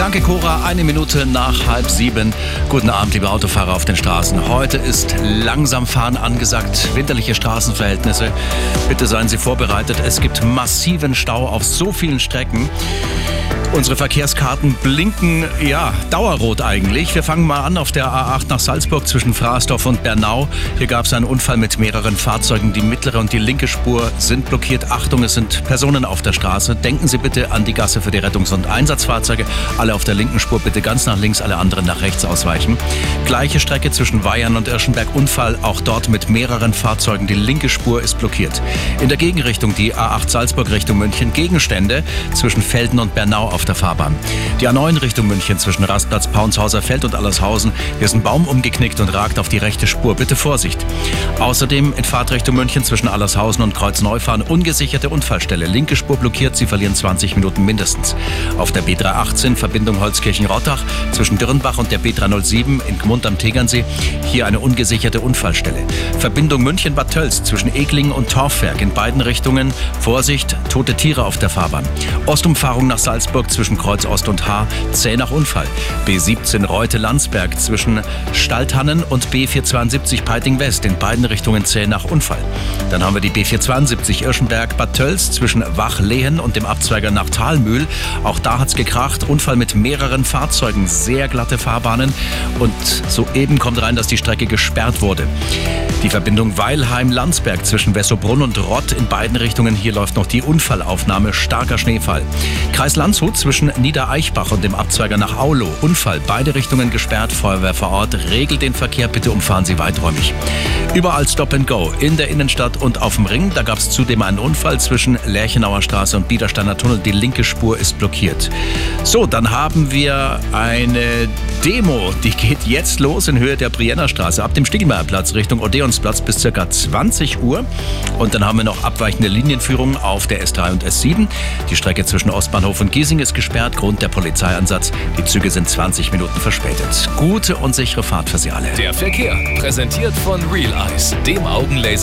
Danke, Cora. Eine Minute nach halb sieben. Guten Abend, liebe Autofahrer auf den Straßen. Heute ist langsam Fahren angesagt. Winterliche Straßenverhältnisse. Bitte seien Sie vorbereitet. Es gibt massiven Stau auf so vielen Strecken. Unsere Verkehrskarten blinken, ja, dauerrot eigentlich. Wir fangen mal an auf der A8 nach Salzburg zwischen Frasdorf und Bernau. Hier gab es einen Unfall mit mehreren Fahrzeugen. Die mittlere und die linke Spur sind blockiert. Achtung, es sind Personen auf der Straße. Denken Sie bitte an die Gasse für die Rettungs- und Einsatzfahrzeuge. Alle auf der linken Spur bitte ganz nach links, alle anderen nach rechts ausweichen. Gleiche Strecke zwischen Weihern und Irschenberg. Unfall auch dort mit mehreren Fahrzeugen. Die linke Spur ist blockiert. In der Gegenrichtung die A8 Salzburg Richtung München. Gegenstände zwischen Felden und Bernau auf der Fahrbahn. Die A9 Richtung München zwischen Rastplatz Paunshauser Feld und Allershausen. Hier ist ein Baum umgeknickt und ragt auf die rechte Spur. Bitte Vorsicht. Außerdem in Fahrtrichtung München zwischen Allershausen und Kreuzneufahren ungesicherte Unfallstelle. Linke Spur blockiert, Sie verlieren 20 Minuten mindestens. Auf der B318 Verbindung Holzkirchen-Rottach zwischen Dürrenbach und der B307 in Gmund am Tegernsee. Hier eine ungesicherte Unfallstelle. Verbindung München-Bad Tölz zwischen Eglingen und Torfwerk in beiden Richtungen. Vorsicht, tote Tiere auf der Fahrbahn. Ostumfahrung nach Salzburg zwischen Kreuz Ost und H, zäh nach Unfall. B17 Reute-Landsberg zwischen Stalthannen und B472 Peiting West in beiden Richtungen zäh nach Unfall. Dann haben wir die B472 Irschenberg-Bad Tölz zwischen Wach-Lehen und dem Abzweiger nach Talmühl. Auch da hat's gekracht. Unfall mit mehreren Fahrzeugen, sehr glatte Fahrbahnen und soeben kommt rein, dass die Strecke gesperrt wurde. Die Verbindung Weilheim-Landsberg zwischen Wessobrunn und Rott in beiden Richtungen. Hier läuft noch die Unfallaufnahme. Starker Schneefall. Kreis Landshut zwischen Niedereichbach und dem Abzweiger nach Aulo. Unfall. Beide Richtungen gesperrt. Feuerwehr vor Ort. Regelt den Verkehr. Bitte umfahren Sie weiträumig. Überall Stop and Go. In der Innenstadt und auf dem Ring. Da gab es zudem einen Unfall zwischen Lerchenauer Straße und Biedersteiner Tunnel. Die linke Spur ist blockiert. So, dann haben wir eine Demo. Die geht jetzt los in Höhe der Brienner Straße ab dem Stiegelmeierplatz Richtung Odeonsplatz bis ca. 20 Uhr. Und dann haben wir noch abweichende Linienführungen auf der S3 und S7. Die Strecke zwischen Ostbahnhof und Giesing ist gesperrt. Grund der Polizeieinsatz. Die Züge sind 20 Minuten verspätet. Gute und sichere Fahrt für Sie alle. Der Verkehr präsentiert von Real Eyes, dem Augenlaser.